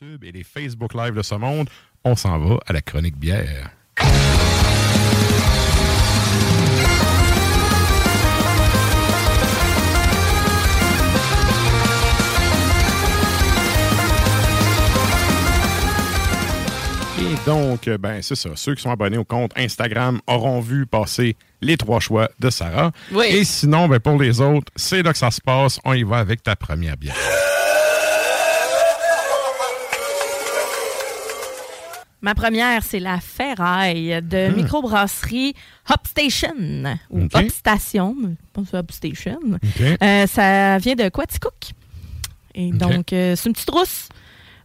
Et les Facebook Live de ce monde, on s'en va à la chronique bière. Et donc, ben c'est ça. Ceux qui sont abonnés au compte Instagram auront vu passer les trois choix de Sarah. Oui. Et sinon, ben pour les autres, c'est là que ça se passe. On y va avec ta première bière. Ma première, c'est la ferraille de Hmm. microbrasserie Hop Station ou. Hop Station, pas ça, Hop Station. OK. Euh, ça vient de Quaticook. Et donc, euh, c'est une petite rousse.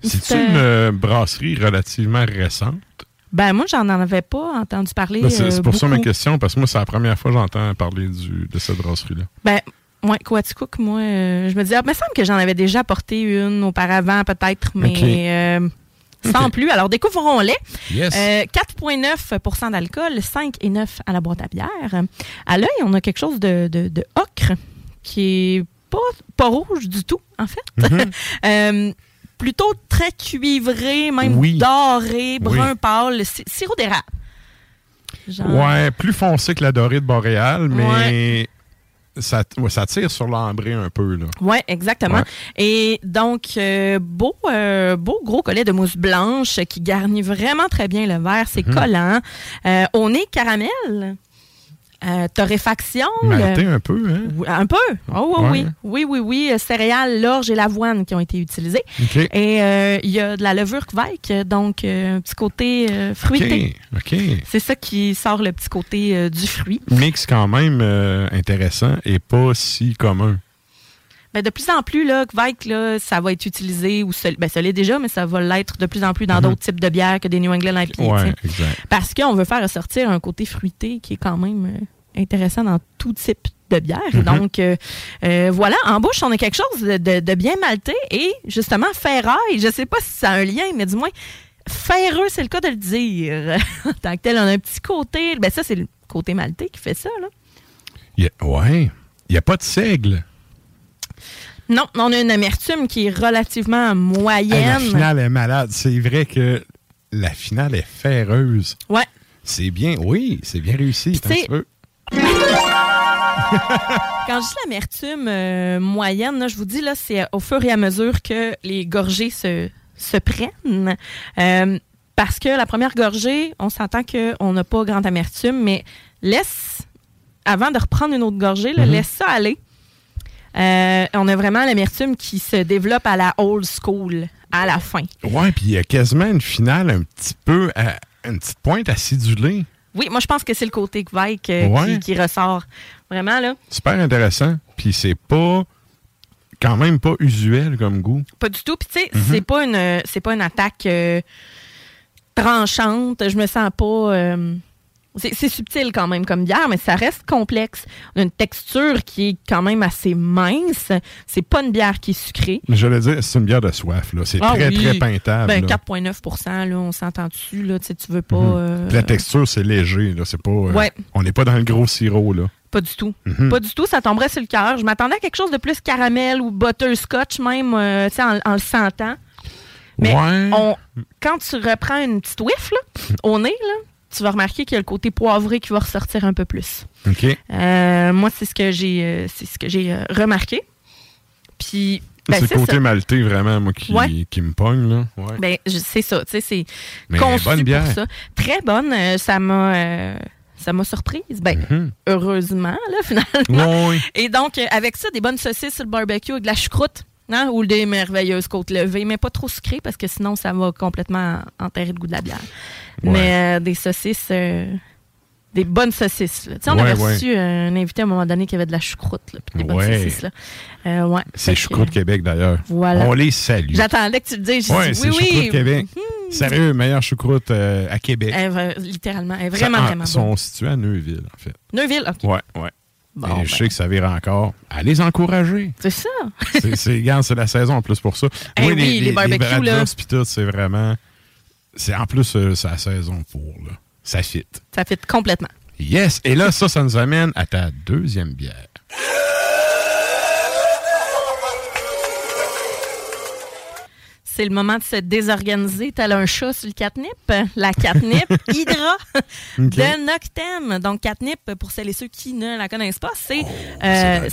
C'est une euh, brasserie relativement récente. Ben, moi, j'en avais pas entendu parler. Ben, c'est pour ça ma question, parce que moi, c'est la première fois que j'entends parler du, de cette brasserie-là. Ben, ouais, Quaticook, moi, je me disais, ah, il me semble que j'en avais déjà apporté une auparavant, peut-être, mais sans plus. Alors, découvrons-les. Yes. Euh, 4,9% d'alcool, 5,9 à la boîte à bière. À l'œil, on a quelque chose de, de, de ocre qui est pas, pas rouge du tout, en fait. Mhm. Euh, plutôt très cuivré, même Oui. doré, brun Oui. pâle, si- sirop d'érable. Genre- Ouais, plus foncé que la dorée de Boréal, mais ça, ouais, ça tire sur l'ambré un peu. Là. Oui, exactement. Ouais. Et donc, euh, beau, euh, beau gros collet de mousse blanche qui garnit vraiment très bien le verre. C'est Mhm. collant. Euh, au nez, caramel. Euh, torréfaction. Le- un peu, hein? Oui, Un peu. Oh, oui, Ouais. oui. Oui, oui, oui. Euh, Céréales, l'orge et l'avoine qui ont été utilisées. Et euh, il y a de la levure Kveik, donc euh, un petit côté fruité. OK. C'est ça qui sort le petit côté du fruit. Mix quand même intéressant et pas si commun. Ben, de plus en plus, là, ça va être utilisé, ou ben, ça l'est déjà, mais ça va l'être de plus en plus dans Mhm. d'autres types de bières que des New England IPA. Ouais, exact. Parce qu'on veut faire ressortir un côté fruité qui est quand même euh, intéressant dans tout type de bière. Mhm. Donc, euh, euh, voilà, en bouche, on a quelque chose de, de- de bien maltais et justement, ferraille, je sais pas si ça a un lien, mais du moins, ferreux, c'est le cas de le dire. en tant que tel, on a un petit côté, ben ça, c'est le côté maltais qui fait ça, là. Il y a- ouais. Il n'y a pas de seigle. Non, on a une amertume qui est relativement moyenne. la finale est malade. C'est vrai que la finale est ferreuse. Ouais. C'est bien, oui, c'est bien réussi. Quand je dis l'amertume euh, moyenne, là, je vous dis, là, c'est au fur et à mesure que les gorgées se, se prennent. Euh, parce que la première gorgée, on s'entend qu'on n'a pas grande amertume, mais laisse avant de reprendre une autre gorgée, là, Mhm. laisse ça aller. Euh, on a vraiment l'amertume qui se développe à la old school à la fin. Ouais, puis il y a quasiment une finale un petit peu, à- une petite pointe acidulée. Oui, moi je pense que c'est le côté Kvike euh, Ouais. qui, qui ressort. Vraiment, là, Super intéressant. Puis c'est pas, quand même pas usuel comme goût. pas du tout. Puis tu sais, Mhm. c'est pas une c'est pas une attaque euh, tranchante. Je me sens pas. C'est subtil quand même comme bière, mais ça reste complexe. On a une texture qui est quand même assez mince. C'est pas une bière qui est sucrée. Je le dire, c'est une bière de soif. là. C'est Ah très, oui. très peintable. Ben, là. 4,9 là, on s'entend dessus. Là, tu veux pas. Mhm. euh, La texture, c'est léger. Là. C'est pas, euh, Ouais. On n'est pas dans le gros sirop. Là. Pas du tout. Mhm. Pas du tout, ça tomberait sur le cœur. Je m'attendais à quelque chose de plus caramel ou butterscotch même, euh, en, en le sentant. Mais ouais. on, quand tu reprends une petite whiff là, au nez, là, tu vas remarquer qu'il y a le côté poivré qui va ressortir un peu plus. OK. Euh, moi, c'est ce que j'ai euh, c'est ce que j'ai euh, remarqué. Puis, ben, c'est c'est le côté ça. maltais vraiment, moi, qui, Ouais. qui me pogne. Là. Ouais. Ben, c'est ça, tu sais, c'est conçu bonne bière. pour ça. Très bonne, euh, ça m'a euh, ça m'a surprise. Ben, Mhm. heureusement, là, finalement. Et donc, avec ça, des bonnes saucisses sur le barbecue avec de la choucroute. Hein, ou des merveilleuses côtes levées, mais pas trop sucrées parce que sinon, ça va complètement enterrer le goût de la bière. Ouais. Mais euh, des saucisses, euh, des bonnes saucisses. là. Tu sais, on Ouais, avait ouais. reçu euh, un invité à un moment donné qui avait de la choucroute, là, puis des bonnes saucisses. Là. Ouais. C'est que, Choucroute Québec, d'ailleurs. Voilà. On les salue. J'attendais que tu le dises. Dit c'est oui, Choucroute oui. Québec. Mhm. Sérieux, meilleure choucroute à Québec. Elle littéralement, elle est vraiment, Ça, en- vraiment Ils sont situés à Neuville, en fait. Neuville, OK. Ouais, ouais. Bon, Et ben, je sais que ça vire encore. Allez encourager. c'est ça. c'est, c'est, regarde, c'est la saison en plus pour ça. Eh oui, les barbecues, Bratwurst là. pis tout, c'est vraiment. C'est en plus, euh, la saison pour, là. Ça fit. Ça fait complètement. Yes! Et là, ça, ça nous amène à ta deuxième bière. C'est le moment de se désorganiser tel un chat sur le catnip? La catnip Hydra de Noctem. Donc, catnip, pour celles et ceux qui ne la connaissent pas, c'est Oh, euh,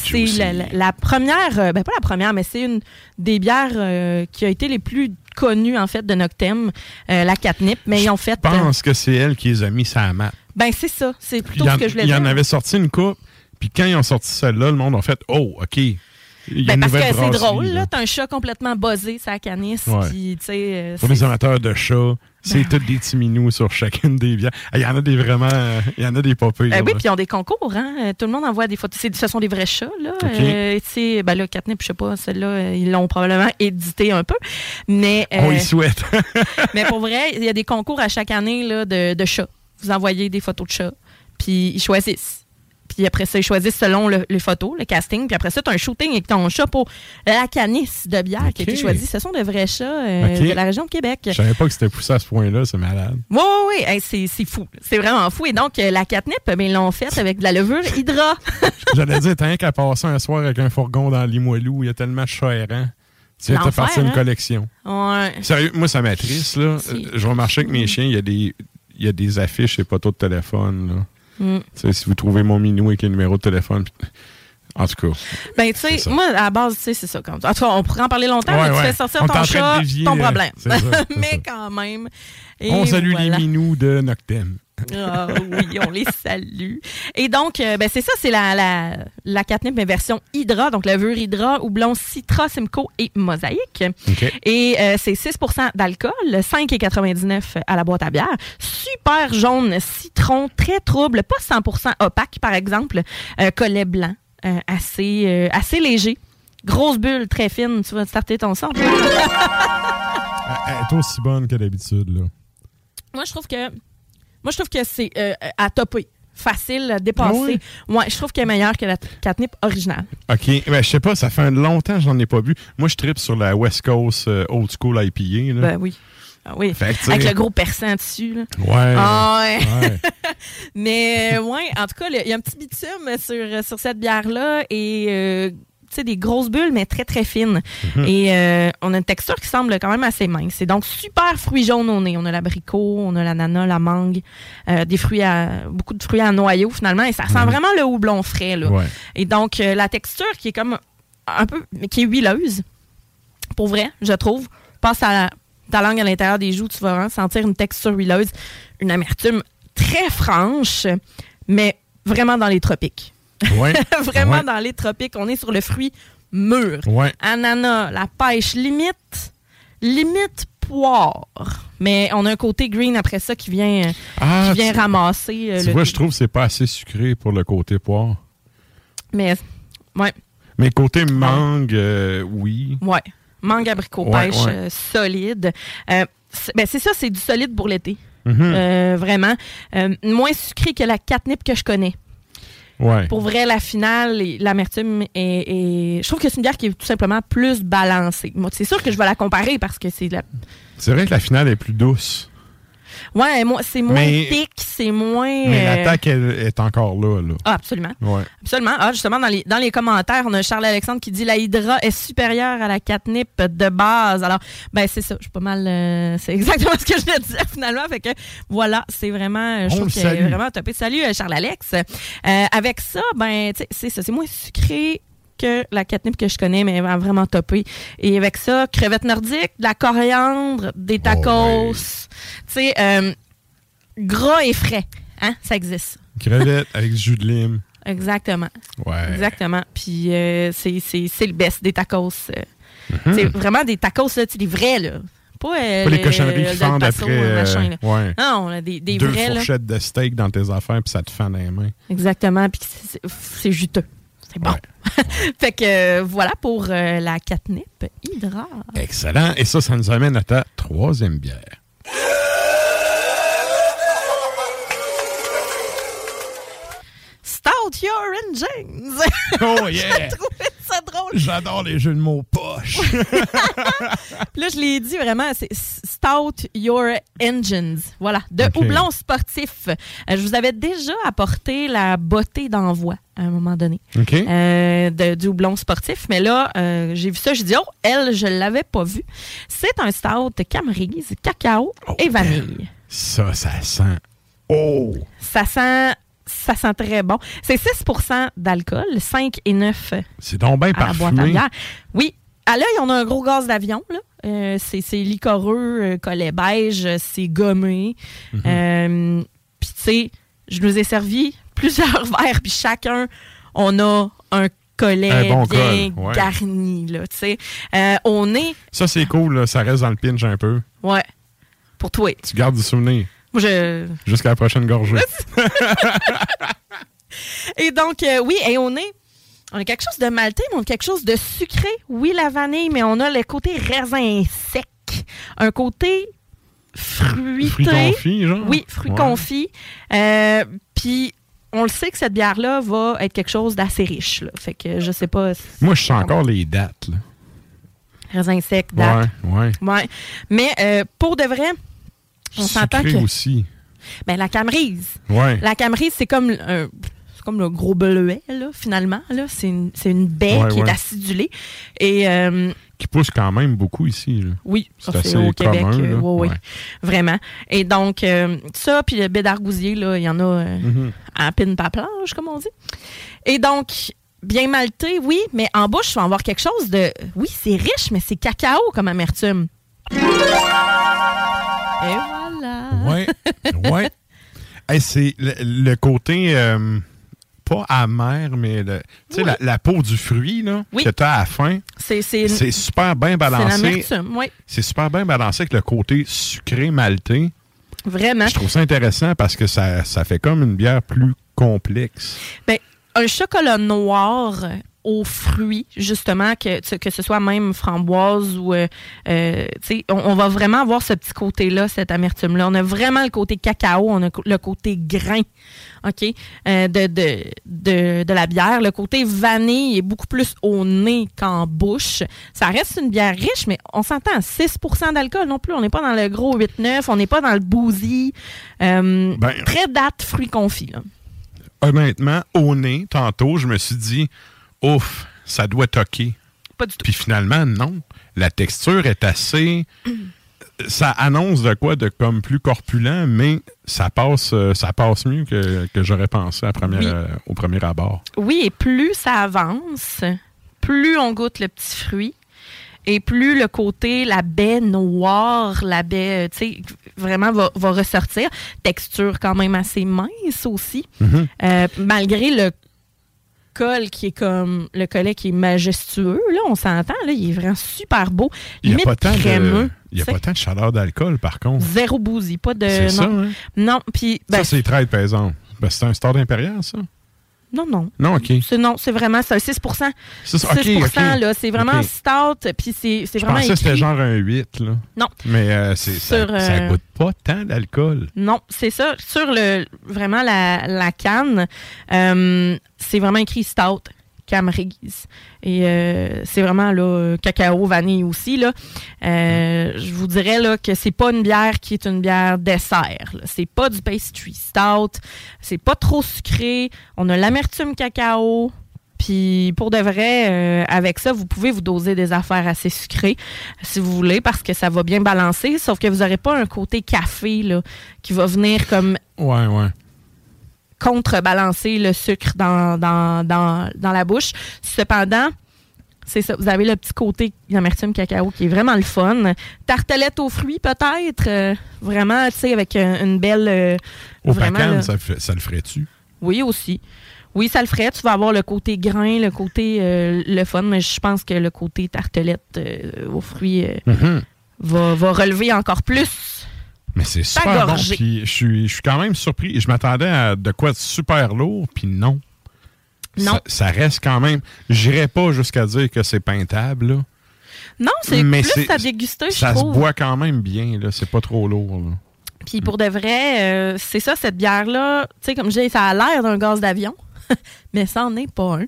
la première, euh, ben pas la première, mais c'est une des bières euh, qui a été les plus connues, en fait, de Noctem, la catnip. Mais ils ont fait... Je pense que c'est elle qui les a mis la map. ben, c'est ça. C'est plutôt en, ce que je voulais il y dire. en avait sorti une coupe, puis quand ils ont sorti celle-là, le monde a fait Oh, OK. Il y a Ben, une parce que c'est drôle, là. T'as un chat complètement buzzé, sa canisse. Ouais. Puis, tu sais... euh, Pour les amateurs de chats, c'est tous des petits minous sur chacune des bières. Ah, Il y en a des vraiment. euh, Il y en a des pas Euh, oui, puis ils ont des concours, hein. Euh, Tout le monde envoie des photos. Ce sont des vrais chats, là. OK. Euh, tu sais, ben là, Catnip, je sais pas, celle-là, ils l'ont probablement édité un peu. Mais, euh, On y souhaite. mais pour vrai, il y a des concours à chaque année, là, de, de chats. Vous envoyez des photos de chats, puis ils choisissent. Puis après ça, ils choisissent selon le- les photos, le casting. Puis après ça, tu as un shooting avec ton chat pour la canisse de bière qui a été choisie. Ce sont de vrais chats euh, de la région de Québec. Je savais pas que c'était poussé à ce point-là, c'est malade. Oui, oui, oui. Hey, c'est fou. C'est vraiment fou. Et donc, euh, la catnip, ben, ils l'ont faite avec de la levure hydra. J'allais dire, t'as rien qu'à passer un soir avec un fourgon dans Limoilou, il y a tellement de chats errants. Tu viens de partir une hein? collection. Ouais. Sérieux, moi, ça m'attriste, Je remarque que mes chiens, il y a des. Il y a des affiches et poteaux de téléphone. Là. Mm. Si vous trouvez mon minou avec un numéro de téléphone. En tout cas. Ben, tu sais, moi, à la base, tu sais, c'est ça. En tout cas, on pourrait en parler longtemps, Ouais, mais tu ouais. fais sortir On ton chat, dévier, ton euh, problème. ça, mais ça. quand même. Et on salue voilà. les minous de Noctem. Ah oui, on les salue. Et donc, euh, ben, c'est ça, c'est la, la, la catnip, mais version Hydra, donc levure Hydra, houblon Citra, Simcoe et Mosaïque. Et euh, c'est 6% d'alcool, 5,99 à la boîte à bière. Super jaune, citron, très trouble, pas 100% opaque, par exemple. Euh, collet blanc, euh, assez, euh, assez léger. Grosse bulle, très fine. Tu vas starter ton son. Elle elle est aussi bonne que d'habitude, là. Moi, je trouve que moi je trouve que c'est euh, à topper. Facile, à dépasser. Ah ouais? je trouve qu'elle est meilleure que la catnip originale. OK. Ben, je sais pas, ça fait longtemps que j'en ai pas bu. Moi, je tripe sur la West Coast euh, Old School IPA. Là. Ben oui. Ah oui. Fait Avec le gros perçant dessus. Là. Ouais. Ah ouais. ouais. Mais euh, ouais, en tout cas, il y a un petit bitume sur, sur cette bière-là et euh, sais, des grosses bulles, mais très, très fines. Mhm. Et euh, on a une texture qui semble quand même assez mince. C'est donc super fruits jaunes au nez. On a l'abricot, on a l'ananas, la mangue, euh, des fruits à, beaucoup de fruits à noyaux finalement. Et ça sent vraiment le houblon frais. Là. Mhm. Ouais. Et donc, euh, la texture qui est comme un peu, mais qui est huileuse, pour vrai, je trouve. Passe à la- ta langue à l'intérieur des joues, tu vas vraiment sentir une texture huileuse, une amertume très franche, mais vraiment dans les tropiques. Ouais. vraiment Ouais. dans les tropiques. On est sur le fruit mûr. Ouais. Ananas, la pêche, limite, limite poire. Mais on a un côté green après ça qui vient, euh, Ah, qui vient tu, ramasser. euh, tu le- vois, je trouve que c'est pas assez sucré pour le côté poire. Mais, ouais, Mais côté mangue, euh, oui. ouais. Mangue abricot pêche euh, solide. Euh, c'est- ben, c'est ça, c'est du solide pour l'été. Mhm. Euh, vraiment. Moins sucré que la catnip que je connais. Ouais. Pour vrai, la finale, l'amertume est, est- Je trouve que c'est une bière qui est tout simplement plus balancée. Moi, c'est sûr que je vais la comparer parce que c'est la. C'est vrai que la finale est plus douce. Ouais, moi, c'est moins thick, c'est moins. Mais euh, l'attaque est encore là. là. Ah, absolument. Ouais. Absolument. Ah, justement, dans les, dans les commentaires, on a Charles-Alexandre qui dit la Hydra est supérieure à la catnip de base. Alors, ben, c'est ça. Je suis pas mal. euh, c'est exactement ce que je voulais dire finalement. Fait que voilà, c'est vraiment. euh, Je On trouve salue. vraiment topé. Salut, Charles-Alex. Euh, avec ça, ben, tu sais, c'est ça. C'est moins sucré que la catnip que je connais, mais elle va vraiment topé. Et avec ça, crevettes nordiques, de la coriandre, des tacos. Oh, oui. Tu sais, euh, gras et frais. Hein? Ça existe. Crevette avec jus de lime. Exactement. Ouais. Exactement. Puis euh, c'est c'est- c'est le best des tacos. euh. Mhm. C'est vraiment des tacos, là, des vrais, là. Pas, euh, Pas les le- cochonneries qui fendent après. euh, euh, machin, là. ouais. Non, on a des, des Deux vrais, là. fourchettes de steak dans tes affaires, puis ça te fend dans les mains. Exactement. Puis c'est juteux. C'est bon. fait que euh, voilà pour euh, la catnip Hydra. Excellent. Et ça, ça nous amène à ta troisième bière. Stout Your Engines. Oh yeah! J'ai trouvé ça drôle. J'adore les jeux de mots poches. Puis là, je l'ai dit vraiment, c'est Stout Your Engines. Voilà, de houblon sportif. Euh, je vous avais déjà apporté la beauté d'envoi à un moment donné. OK. euh, de, du houblon sportif. Mais là, euh, j'ai vu ça, j'ai dit, oh, elle, je l'avais pas vu. C'est un stout camerise, cacao Oh, et vanille. Ça, ça sent. Oh! Ça sent, ça sent très bon. C'est 6% d'alcool, 5 et 9 C'est donc bien parfumé. Oui, à l'œil, on a un gros gaz d'avion. là. Euh, c'est licoreux, euh, collet beige, euh, c'est gommé. Mhm. Euh, Puis, tu sais, je nous ai servi plusieurs verres, puis chacun, on a un collet bon bien col, ouais. garni. Là, tu sais. Euh, on est... Ça, c'est cool. là. Ça reste dans le pinch un peu. Ouais, pour toi. Tu gardes du souvenir je... jusqu'à la prochaine gorgée. Et donc, euh, oui, et on est... On a quelque chose de maltais, mais on a quelque chose de sucré. Oui, la vanille, mais on a le côté raisin sec. Un côté fruité. Fruits confits, genre? Oui, fruits Ouais. confits. Euh, Puis, on le sait que cette bière-là va être quelque chose d'assez riche. Là. Fait que je sais pas. si- Moi, je sens encore les dates. Là. Raisin sec, date. Ouais, ouais. Ouais. Mais euh, pour de vrai, on s'entend que. aussi. Ben, la camerise. Ouais. La camerise, c'est comme un. Comme le gros bleuet, là, finalement. Là. C'est, une, c'est une baie Ouais, qui ouais. est acidulée. Et euh, Qui pousse quand même beaucoup ici. là. oui, C'est ça, c'est assez au Québec. commun, euh, ouais. Ouais. Vraiment. Et donc, euh, ça, puis le baie d'argousier, là, il y en a Mhm. à pine pas planche, comme on dit. Et donc, bien malté, oui, mais en bouche, tu vas avoir quelque chose de. Oui, c'est riche, mais c'est cacao comme amertume. Et ouais. Hey, c'est le, le côté. euh, pas amer, mais le- tu sais, Oui. la, la peau du fruit là, Oui. que tu as à la fin, C'est, super bien balancé. oui. C'est super bien balancé avec le côté sucré maltais. Vraiment. Je trouve ça intéressant parce que ça, ça fait comme une bière plus complexe. Ben, un chocolat noir aux fruits, justement, que, ce soit même framboise ou... euh, euh, tu sais, on, on va vraiment avoir ce petit côté-là, cette amertume-là. On a vraiment le côté cacao, on a le côté grain, OK, euh, de, de, de, de la bière. Le côté vanille est beaucoup plus au nez qu'en bouche. Ça reste une bière riche, mais on s'entend, 6% d'alcool non plus. On n'est pas dans le gros 8-9, on n'est pas dans le. Euh, Ben- très date fruits confits, là. Honnêtement, au nez, tantôt, je me suis dit, ouf, ça doit toquer. Pas du tout. Puis finalement, non. La texture est assez. Ça annonce de quoi de comme plus corpulent, mais ça passe, euh, ça passe mieux que, que j'aurais pensé à première, Oui. euh, au premier abord. Oui, et plus ça avance, plus on goûte le petit fruit. Et plus le côté, la baie noire, la baie, euh, tu sais, vraiment va, va ressortir. Texture quand même assez mince aussi. Mhm. Euh, malgré le col qui est comme le collet qui est majestueux, là, on s'entend, là, il est vraiment super beau. Il n'y a, pas tant crémeux. de, il y a pas tant de chaleur d'alcool, par contre. Zéro bousy, pas de. C'est ça, non. hein? Non, puis. ben, ça, c'est trade, par exemple. Ben, c'est un store impérial, ça? Non, non. Non, OK. C'est, non, c'est vraiment ça, 6 C'est 6 ça, OK, OK. là, c'est vraiment stout, puis c'est, c'est Je vraiment pensais que c'était genre un 8, là. Non. Mais euh, c'est, ça, Sur, ça euh, goûte pas tant d'alcool. Non, c'est ça. Sur le vraiment la, la canne, euh, c'est vraiment écrit stout. Et euh, c'est vraiment là, euh, cacao, vanille aussi. Là. Euh, je vous dirais là, que c'est pas une bière qui est une bière dessert. C'est pas du pastry stout. C'est pas trop sucré. On a l'amertume cacao. Puis pour de vrai, avec ça, vous pouvez vous doser des affaires assez sucrées si vous voulez, parce que ça va bien balancer. Sauf que vous n'aurez pas un côté café là, qui va venir comme Ouais, ouais. Contrebalancer le sucre dans, dans, dans, dans la bouche. Cependant, c'est ça. Vous avez le petit côté d'amertume cacao qui est vraiment le fun. Tartelette aux fruits, peut-être. euh, vraiment, tu sais, avec euh, une belle. euh, Au vraiment, là. ça, le fait- ça le ferait-tu? Oui, aussi. Oui, ça le ferait. Tu vas avoir le côté grain, le côté euh, le fun, mais je pense que le côté tartelette euh, aux fruits Mhm. va, va relever encore plus. Mais c'est super bon. Puis je suis, je suis quand même surpris. Je m'attendais à de quoi de super lourd, puis non. Non. Ça, ça reste quand même. J'irais pas jusqu'à dire que c'est peintable, là. Non, c'est plus à déguster, je Ça se boit quand même bien, là. C'est pas trop lourd, là. Puis pour de vrai, euh, c'est ça, cette bière-là, tu sais, comme je dis, ça a l'air d'un gaz d'avion, mais ça n'en est pas un.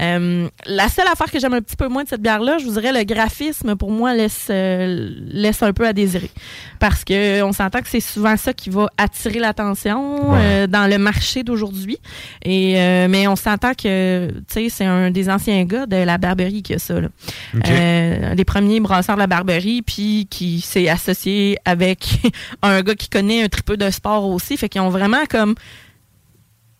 Euh, la seule affaire que j'aime un petit peu moins de cette bière-là, je vous dirais, le graphisme, pour moi, laisse, euh, laisse un peu à désirer. Parce que on s'entend que c'est souvent ça qui va attirer l'attention Ouais. euh, dans le marché d'aujourd'hui. Et euh, Mais on s'entend que, tu sais, c'est un des anciens gars de la Barberie qui a ça, là. OK. Euh, un des premiers brasseurs de la Barberie, puis qui s'est associé avec un gars qui connaît un tripeux de sport aussi. Fait qu'ils ont vraiment comme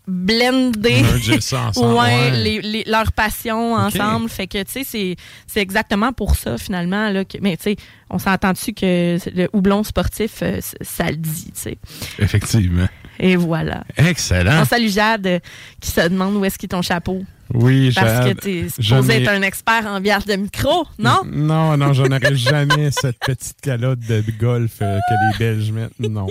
ensemble. ouais, les, les- leurs passions ensemble. Fait que, tu sais, c'est, exactement pour ça, finalement. Là, que, mais, tu sais, on s'entend dessus que le houblon sportif, euh, ça le dit, tu sais? Effectivement. Et voilà. Excellent. On salue Jade euh, qui se demande où est-ce qu'il est ton chapeau. Oui, Parce Jade, que tu es supposé être un expert en bière de micro, non? Non, non, je n'aurais jamais cette petite calotte de golf euh, que les Belges mettent. Non.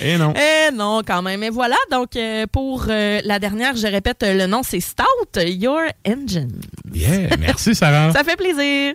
Et non. Eh non, quand même. Et voilà, donc euh, pour euh, la dernière, je répète, euh, le nom c'est Stout, Your Engine. Yeah, merci Sarah. Ça fait plaisir.